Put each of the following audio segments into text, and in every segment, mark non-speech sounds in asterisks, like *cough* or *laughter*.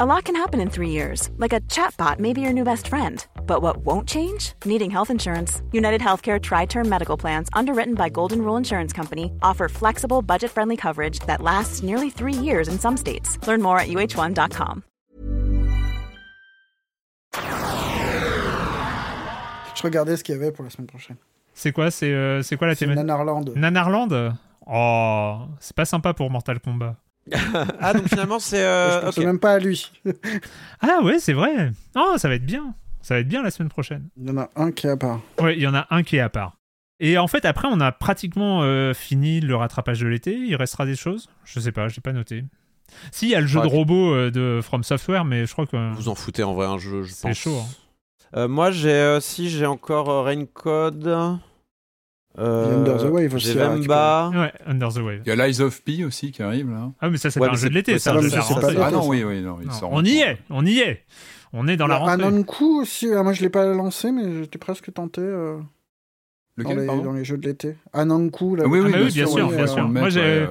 A lot can happen in three years, like a chatbot may be your new best friend. But what won't change? Needing health insurance. United Healthcare Tri Term Medical Plans, underwritten by Golden Rule Insurance Company, offer flexible, budget friendly coverage that lasts nearly three years in some states. Learn more at uh1.com. Je regardais ce qu'il y avait pour la semaine prochaine. C'est quoi, c'est, euh, c'est quoi la thématique? Nanarland. Nanarland? Oh, c'est pas sympa pour Mortal Kombat. Ah, donc finalement, c'est. euh, je pense ok. même pas à lui. *laughs* Ah ouais, c'est vrai. Oh, ça va être bien. Ça va être bien la semaine prochaine. Il y en a un qui est à part. Ouais, il y en a un qui est à part. Et en fait, après, on a pratiquement euh, fini le rattrapage de l'été. Il restera des choses? Je sais pas, j'ai pas noté. Si, il y a le jeu Ouais. de robot euh, de From Software, mais je crois que Vous en foutez en vrai un jeu, je c'est pense. chaud. hein. Euh, moi, j'ai euh, si j'ai encore euh, Rain Code. Euh, Under the Wave aussi Vemba. Ouais, Under the Wave. Il y a Lies of P aussi qui arrive là. Ah, mais ça, c'est Ouais, pas un jeu de l'été, ça, ça, la pas Ah non, oui, oui, non, il Non, sort on y est, on y est. On est dans la rentrée. Ananku aussi. ah, moi, je l'ai pas lancé, mais j'étais presque tenté euh, dans, Lequel, les, pardon dans les jeux de l'été. Ananku, là. Ah oui, Ah oui, bah oui, bien sûr, oui, bien on sûr. Moi, j'ai-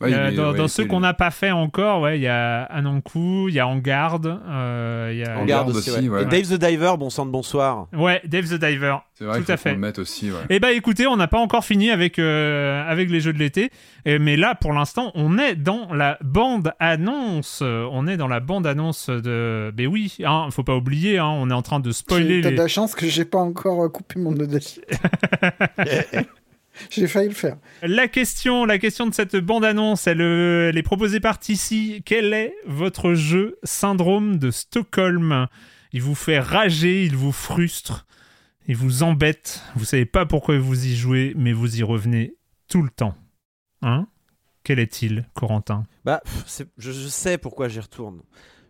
ouais, Euh, dans ouais, dans il ceux qu'on n'a pas fait encore, ouais, il y a Ananku, il y a En Garde, euh, il y a... Aussi, aussi, ouais. ouais. Et Dave the Diver, bon sang de bonsoir. Ouais, Dave the Diver. C'est vrai Tout qu'il à faut fait. le mette aussi. Ouais. Eh bah écoutez, on n'a pas encore fini avec, euh, avec les jeux de l'été, Et- mais là pour l'instant on est dans la bande annonce, on est dans la bande annonce de, ben oui, hein, faut pas oublier, hein, on est en train de spoiler J'ai- T'as les... de la chance que j'ai pas encore coupé mon Audacity. *laughs* j'ai failli le faire. La question, la question de cette bande annonce, elle, euh, elle est proposée par ici. Quel est votre jeu syndrome de Stockholm? Il vous fait rager, il vous frustre, il vous embête. Vous savez pas pourquoi vous y jouez, mais vous y revenez tout le temps. Hein? Quel est-il, Corentin? Bah, pff, c'est- je, je sais pourquoi j'y retourne.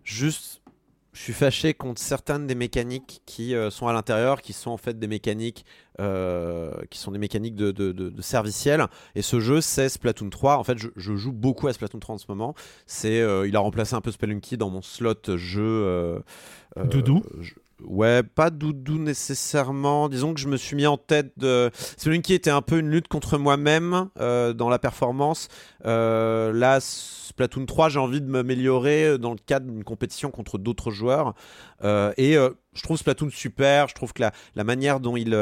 Juste, je suis fâché contre certaines des mécaniques qui euh, sont à l'intérieur, qui sont en fait des mécaniques, euh, qui sont des mécaniques de, de, de- de serviciel. Et ce jeu, c'est Splatoon 3. En fait, je, je joue beaucoup à Splatoon 3 en ce moment. C'est, euh, il a remplacé un peu Spelunky dans mon slot jeu. Doudou Ouais, pas doudou nécessairement. Disons que je me suis mis en tête de. Spelunky était un peu une lutte contre moi-même euh, dans la performance. Euh, là, Splatoon 3, j'ai envie de m'améliorer dans le cadre d'une compétition contre d'autres joueurs. Euh, et euh, je trouve Splatoon super. Je trouve que la manière dont il.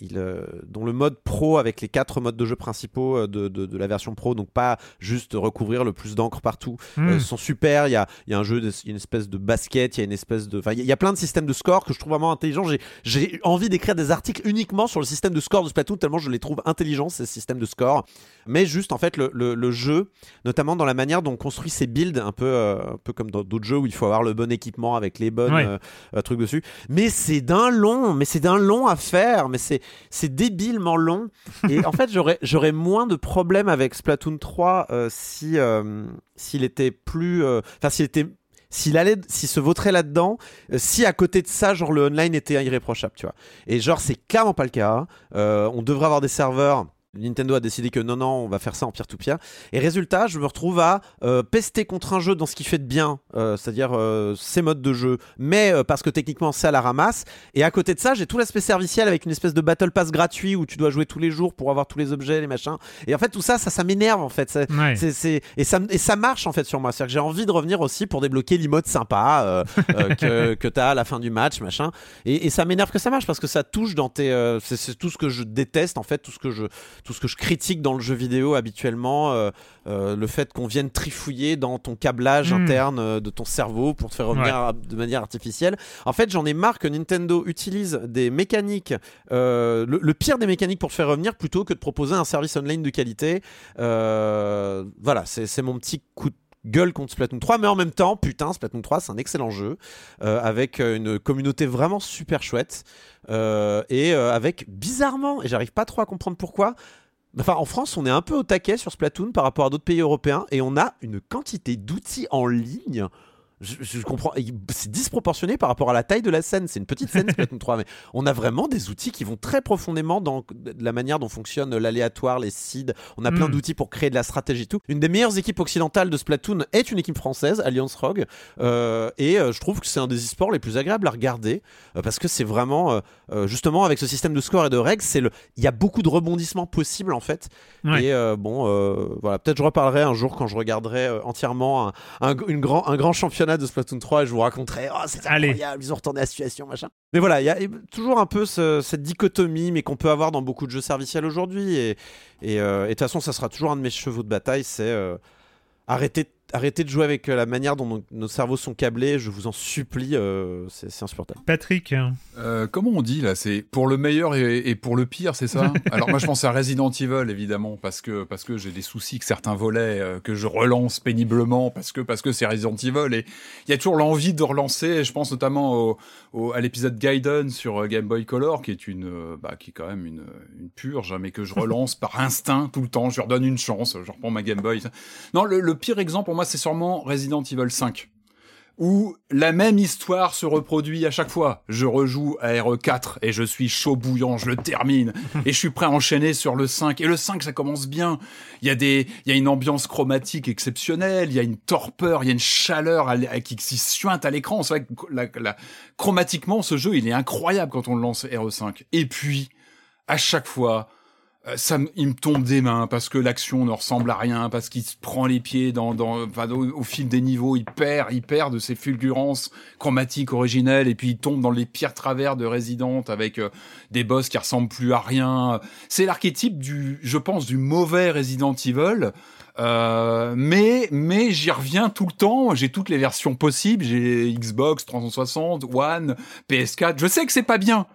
Il, euh, dont le mode pro avec les quatre modes de jeu principaux euh, de, de- de la version pro, donc pas juste recouvrir le plus d'encre partout, euh, sont super. Il y a, y a un jeu, de- il y a une espèce de basket, il y a une espèce de. Enfin, il y a- il y a plein de systèmes de score que je trouve vraiment intelligents. J'ai- envie d'écrire des articles uniquement sur le système de score de Splatoon, tellement je les trouve intelligents, ces systèmes de score. Mais juste, en fait, le, le- le jeu, notamment dans la manière dont on construit ses builds, un peu, un peu comme dans d'autres jeux où il faut avoir le bon équipement avec les bonnes Ouais. trucs dessus. Mais c'est d'un long, mais c'est d'un long à faire, mais c'est c'est débilement long. Et en fait, j'aurais j'aurais moins de problèmes avec Splatoon 3 euh, si euh, s'il était plus, euh, enfin s'il était s'il allait, s'il se vautrait là-dedans, si à côté de ça, genre le online était irréprochable, tu vois. Et genre c'est clairement pas le cas. On devrait avoir des serveurs. Nintendo a décidé que non, non, on va faire ça en peer-to-peer. Et résultat, je me retrouve à euh, pester contre un jeu dans ce qu'il fait de bien, euh, c'est-à-dire euh, ses modes de jeu, mais euh, parce que techniquement c'est à la ramasse. Et à côté de ça, j'ai tout l'aspect serviciel avec une espèce de Battle Pass gratuit où tu dois jouer tous les jours pour avoir tous les objets, les machins. Et en fait, tout ça, ça, ça m'énerve en fait. Ouais. c'est- et, ça, et ça marche en fait sur moi. C'est-à-dire que j'ai envie de revenir aussi pour débloquer l'emote sympa *laughs* que, que t'as à la fin du match, machin. Et, et ça m'énerve que ça marche parce que ça touche dans tes. c'est tout ce que je déteste en fait, tout ce que je, tout ce que je critique dans le jeu vidéo habituellement, euh, euh, le fait qu'on vienne trifouiller dans ton câblage Mm. interne euh, de ton cerveau pour te faire revenir de manière artificielle. En fait, j'en ai marre que Nintendo utilise des mécaniques, le, le pire des mécaniques pour te faire revenir plutôt que de proposer un service online de qualité. Voilà, c'est c'est mon petit coup de gueule contre Splatoon 3, mais en même temps, putain, Splatoon 3, c'est un excellent jeu, euh, avec euh, une communauté vraiment super chouette, euh, et avec, bizarrement, et j'arrive pas trop à comprendre pourquoi, enfin, en France, on est un peu au taquet sur Splatoon par rapport à d'autres pays européens, et on a une quantité d'outils en ligne. Je, je comprends, c'est disproportionné par rapport à la taille de la scène. C'est une petite scène Splatoon 3, mais on a vraiment des outils qui vont très profondément dans la manière dont fonctionne l'aléatoire, les seeds. On a plein Mm. d'outils pour créer de la stratégie et tout. Une des meilleures équipes occidentales de Splatoon est une équipe française, Alliance Rogue, euh, et euh, je trouve que c'est un des e-sports les plus agréables à regarder euh, parce que c'est vraiment justement avec ce système de score et de règles, c'est le, il y a beaucoup de rebondissements possibles en fait. Ouais. Et euh, bon, euh, voilà, peut-être je reparlerai un jour quand je regarderai entièrement un, un, une grand, un grand championnat de Splatoon 3 et je vous raconterai, oh c'est Allez. incroyable, ils ont retourné la situation, machin. Mais voilà, il y a toujours un peu ce- cette dichotomie, mais qu'on peut avoir dans beaucoup de jeux serviciels aujourd'hui. Et et, euh, et de toute façon, ça sera toujours un de mes chevaux de bataille, c'est euh, arrêter, arrêter de jouer avec euh, la manière dont nos, nos cerveaux sont câblés. Je vous en supplie, euh, c'est c'est insupportable. Patrick, Euh, comment on dit là C'est pour le meilleur et, et pour le pire, c'est ça *laughs* Alors moi je pense à Resident Evil évidemment parce que parce que j'ai des soucis que certains volets euh, que je relance péniblement parce que parce que c'est Resident Evil et il y a toujours l'envie de relancer. Je pense notamment au, au- à l'épisode Gaiden sur Game Boy Color qui est une bah, qui est quand même une, une purge hein, mais que je relance par instinct tout le temps. Je leur donne une chance. Je reprends ma Game Boy. Non, le, le pire exemple pour moi c'est sûrement Resident Evil 5 où la même histoire se reproduit à chaque fois. Je rejoue à RE4 et je suis chaud bouillant, je le termine *laughs* et je suis prêt à enchaîner sur le 5 et le 5 ça commence bien. Il y a des il y a une ambiance chromatique exceptionnelle, il y a une torpeur, il y a une chaleur à qui, qui suinte à l'écran. C'est vrai que la- la- chromatiquement ce jeu, il est incroyable quand on le lance RE5. Et puis à chaque fois ça, me- il me tombe des mains parce que l'action ne ressemble à rien, parce qu'il se prend les pieds dans, dans, enfin, au, au fil des niveaux, il perd, il perd de ses fulgurances chromatiques originelles, et puis il tombe dans les pires travers de Resident avec euh, des boss qui ressemblent plus à rien. C'est l'archétype du, je pense, du mauvais Resident Evil. Euh, mais mais j'y reviens tout le temps. J'ai toutes les versions possibles. J'ai Xbox 360, One, PS4. Je sais que c'est pas bien.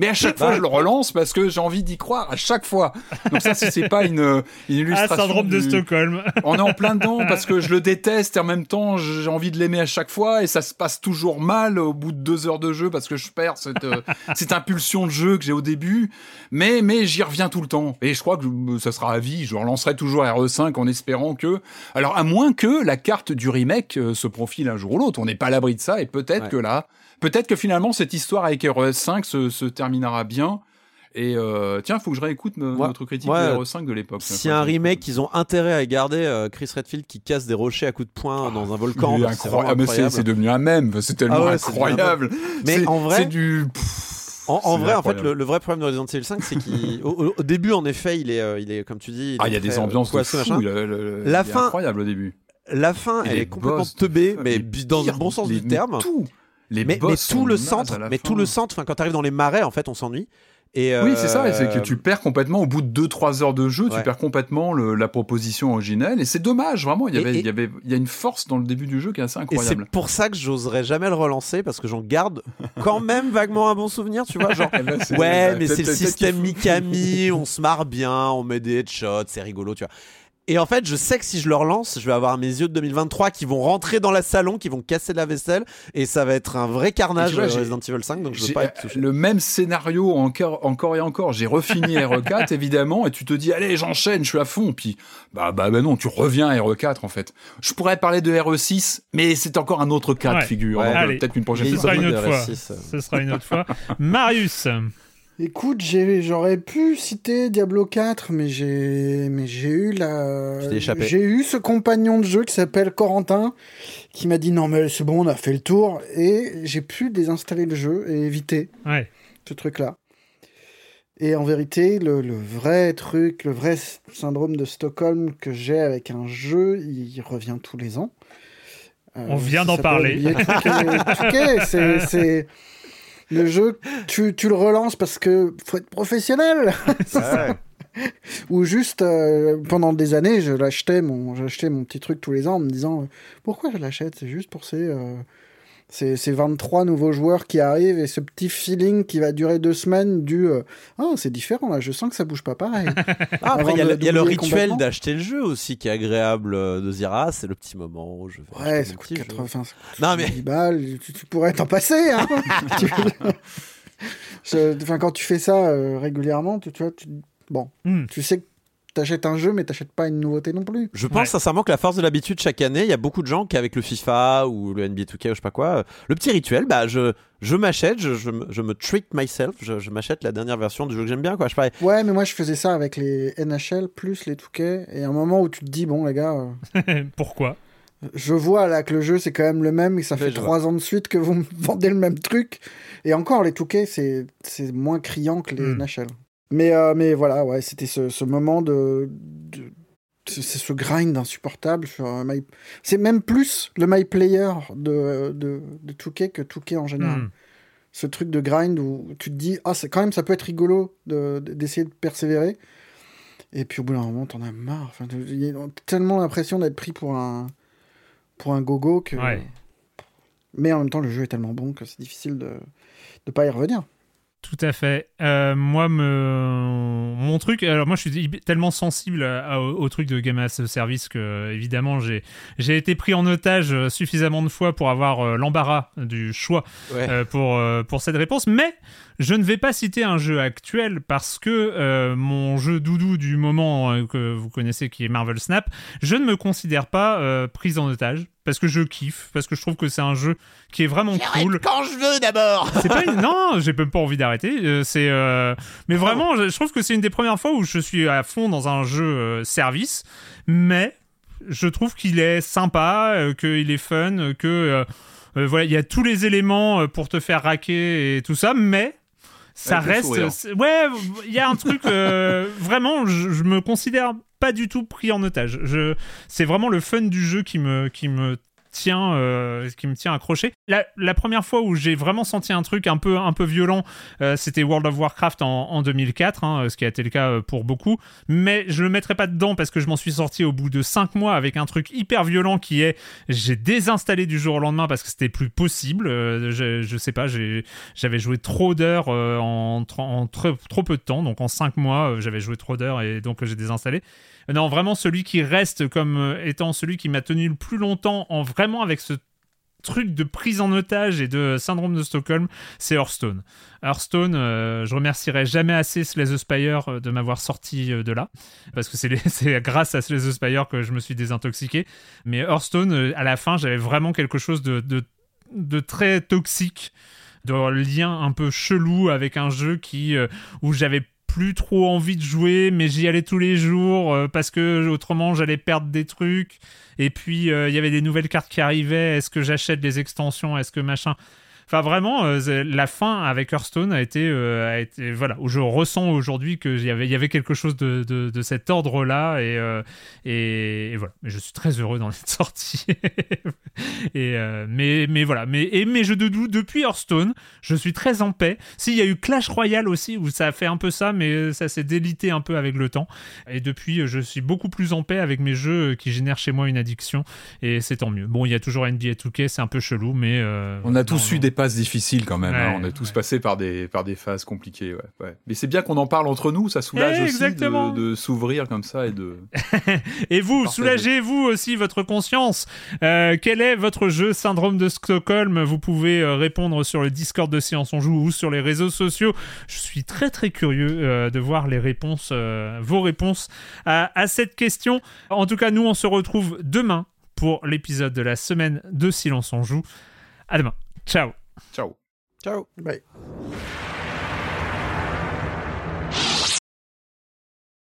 Mais à chaque fois, je le relance parce que j'ai envie d'y croire à chaque fois. Donc ça, si c'est pas une, une ah, illustration. syndrome de Stockholm. *laughs* On est en plein dedans parce que je le déteste et en même temps, j'ai envie de l'aimer à chaque fois et ça se passe toujours mal au bout de deux heures de jeu parce que je perds cette, euh, *laughs* cette impulsion de jeu que j'ai au début. Mais, mais j'y reviens tout le temps. Et je crois que je- ça sera à vie. Je relancerai toujours RE5 en espérant que, alors à moins que la carte du remake euh, se profile un jour ou l'autre. On n'est pas à l'abri de ça et peut-être Ouais. que là, peut-être que finalement cette histoire avec RE5 se, se terminera bien. Et euh, tiens, faut que je réécoute me- Ouais. notre critique Ouais. de RE5 de l'époque. A un remake, ils ont intérêt à garder euh, Chris Redfield qui casse des rochers à coups de poing dans un volcan. Que c'est incroyable. Ah, mais c'est- devenu un mème, c'est tellement Ah ouais, incroyable. Mais en vrai- c'est du. En, vrai, en fait, le, le vrai problème de Resident Evil 5, c'est qu'au *laughs* au début, en effet, il est, euh, il est comme tu dis. Ah, il y a des euh, ambiances de fou. le- le- La il est fin- incroyable au début. La fin, Et elle est complètement teubée, mais dans le bon sens du terme. Tout. Les mais, tout le centre, mais fin. tout le centre, enfin, quand t'arrives dans les marais, en fait, on s'ennuie. Et Oui, c'est ça, c'est que euh, tu perds complètement, au bout de 2-3 heures de jeu, Ouais. tu perds complètement le- la proposition originelle, et c'est dommage, vraiment, il y avait, et- il y avait, il y a une force dans le début du jeu qui est assez Et incroyable. c'est pour ça que j'oserais jamais le relancer parce que j'en garde quand même vaguement un bon souvenir, tu vois. Genre, *laughs* Eh ben, ouais, mais c'est le système Mikami, on se marre bien, on met des headshots, c'est rigolo, tu vois. Et en fait, je sais que si je le relance, je vais avoir mes yeux de 2023 qui vont rentrer dans la salon, qui vont casser de la vaisselle, et ça va être un vrai carnage vois, euh, Resident Evil 5, donc je veux J'ai pas être touché. le même scénario encore, encore et encore. J'ai refini *laughs* RE4 évidemment, et tu te dis allez j'enchaîne, je suis à fond. Puis bah bah bah non, tu reviens à RE4 en fait. Je pourrais parler de RE6, mais c'est encore un autre cas Ouais. de figure. Ouais. Allez. Peut-être une prochaine Les Ce sera fois. une de autre fois. RS6, euh. Ce sera une autre fois. *laughs* Marius. Écoute, j'aurais pu citer Diablo 4, mais j'ai mais j'ai eu la Je t'ai échappé. j'ai eu ce compagnon de jeu qui s'appelle Corentin qui m'a dit non mais c'est bon, on a fait le tour et j'ai pu désinstaller le jeu et éviter Ouais. ce truc-là. Et en vérité, le, le vrai truc, le vrai syndrome de Stockholm que j'ai avec un jeu, il revient tous les ans. Euh, On vient ça d'en parler. *laughs* C'est le jeu. Tu, tu le relances parce que faut être professionnel. *laughs* Ouais. Ou juste, euh, pendant des années, je l'achetais, mon, j'achetais mon petit truc tous les ans en me disant, euh, pourquoi je l'achète? C'est juste pour ces, euh, ces, ces 23 nouveaux joueurs qui arrivent et ce petit feeling qui va durer deux semaines du, euh, ah, c'est différent là, je sens que ça bouge pas pareil. *laughs* Ah, après, il y a, le- il y a le d'oublier rituel d'acheter le jeu aussi qui est agréable euh, de dire ah c'est le petit moment où je vais Ouais, ça coûte petit jeu. 80, ça coûte Non, mais- 10 balles, tu, tu pourrais t'en passer. Hein *laughs* *laughs* Je- quand tu fais ça euh, régulièrement, tu, tu vois, tu, bon, Hmm. tu sais que t'achètes un jeu, mais t'achètes pas une nouveauté non plus. Je pense Ouais. sincèrement que la force de l'habitude chaque année, il y a beaucoup de gens qui avec le FIFA ou le NBA 2K ou je sais pas quoi, euh, le petit rituel, bah je, je m'achète, je, je, me- je me treat myself, je, je m'achète la dernière version du jeu que j'aime bien quoi. Je Ouais, mais moi je faisais ça avec les NHL plus les Touquets, et à un moment où tu te dis bon les gars, euh, *laughs* Pourquoi? je vois là que le jeu c'est quand même le même, et ça fait trois ans de suite que vous *laughs* me vendez le même truc, et encore les Touquets c'est c'est moins criant que les Hmm. NHL. Mais euh, mais voilà, ouais, c'était ce, ce moment de, de- c'est ce grind insupportable sur my... C'est même plus le my player de de, de Touquet que Touquet en général. Hmm. ce truc de grind où tu te dis ah c'est quand même ça peut être rigolo de- d'essayer de, persévérer et puis au bout d'un moment t'en as marre enfin, y a tellement l'impression d'être pris pour un pour un gogo que Ouais. mais en même temps le jeu est tellement bon que c'est difficile de de pas y revenir Tout à fait. Euh, moi, me... mon truc, alors moi je suis tellement sensible à- au, au truc de Game as a Service que évidemment j'ai j'ai été pris en otage suffisamment de fois pour avoir euh, l'embarras du choix ouais. euh, pour, pour cette réponse. Mais je ne vais pas citer un jeu actuel parce que mon jeu doudou du moment que vous connaissez qui est Marvel Snap, je ne me considère pas prise en otage parce que je kiffe, parce que je trouve que c'est un jeu qui est vraiment cool. quand je veux d'abord. C'est pas une- *laughs* non, j'ai même pas envie d'arrêter. euh, c'est euh, mais vraiment, je, trouve que c'est une des premières fois où je suis à fond dans un jeu euh, service, mais je trouve qu'il est sympa, qu'il est fun, que voilà, il y a tous les éléments pour te faire raquer et tout ça, mais ça Avec reste ouais il y a un truc euh, *laughs* vraiment je, je me considère pas du tout pris en otage. Je c'est vraiment le fun du jeu qui me qui me tient euh, qui me tient accroché. La, première fois où j'ai vraiment senti un truc un peu un peu violent euh, c'était World of Warcraft en, en 2004 hein, ce qui a été le cas euh, pour beaucoup. Mais je le mettrai pas dedans parce que je m'en suis sorti au bout de 5 mois avec un truc hyper violent qui est j'ai désinstallé du jour au lendemain parce que c'était plus possible. Euh, je, sais pas j'avais joué trop d'heures en, tr- en tr- trop peu de temps, donc en 5 mois, j'avais joué trop d'heures et donc j'ai désinstallé. Non, vraiment celui qui reste comme étant celui qui m'a tenu le plus longtemps, en vraiment avec ce truc de prise en otage et de syndrome de Stockholm, c'est Hearthstone. Hearthstone, euh, je remercierai jamais assez Slay the Spire euh, de m'avoir sorti euh, de là, parce que c'est *laughs* grâce à Slay the Spire que je me suis désintoxiqué. Mais Hearthstone, à la fin, j'avais vraiment quelque chose de, de, très toxique de lien un peu chelou avec un jeu qui où j'avais plus trop envie de jouer mais j'y allais tous les jours euh, parce que autrement j'allais perdre des trucs. Et puis euh, il y avait des nouvelles cartes qui arrivaient. Est-ce que j'achète des extensions? Est-ce que machin? Enfin, vraiment, euh, la fin avec Hearthstone a été, a été voilà, je ressens aujourd'hui qu'il y avait, y avait quelque chose de, de, cet ordre-là, et, et, et voilà. Je suis très heureux d'en être sorti. *laughs* et, euh, mais, mais voilà, mais, et mes jeux de doux depuis Hearthstone, je suis très en paix. S'il y a eu Clash Royale aussi, où ça a fait un peu ça, mais ça s'est délité un peu avec le temps. Et depuis, je suis beaucoup plus en paix avec mes jeux qui génèrent chez moi une addiction, et c'est tant mieux. Bon, il y a toujours NBA 2K, c'est un peu chelou, mais. euh, On a tous non. eu des passes difficiles quand même. hein. On a tous ouais. passé par des, par des phases compliquées. Ouais. Mais c'est bien qu'on en parle entre nous. Ça soulage Eh, aussi de, de s'ouvrir comme ça et de. *laughs* Et vous, soulagez-vous aussi votre conscience. Euh, quel est votre jeu syndrome de Stockholm Vous pouvez euh, répondre sur le Discord de Séance on Joue ou sur les réseaux sociaux. Je suis très très curieux euh, de voir les réponses, euh, vos réponses à, à cette question. En tout cas, nous, on se retrouve demain pour l'épisode de la semaine de Silence on Joue. À demain. Ciao Ciao. Ciao. Bye.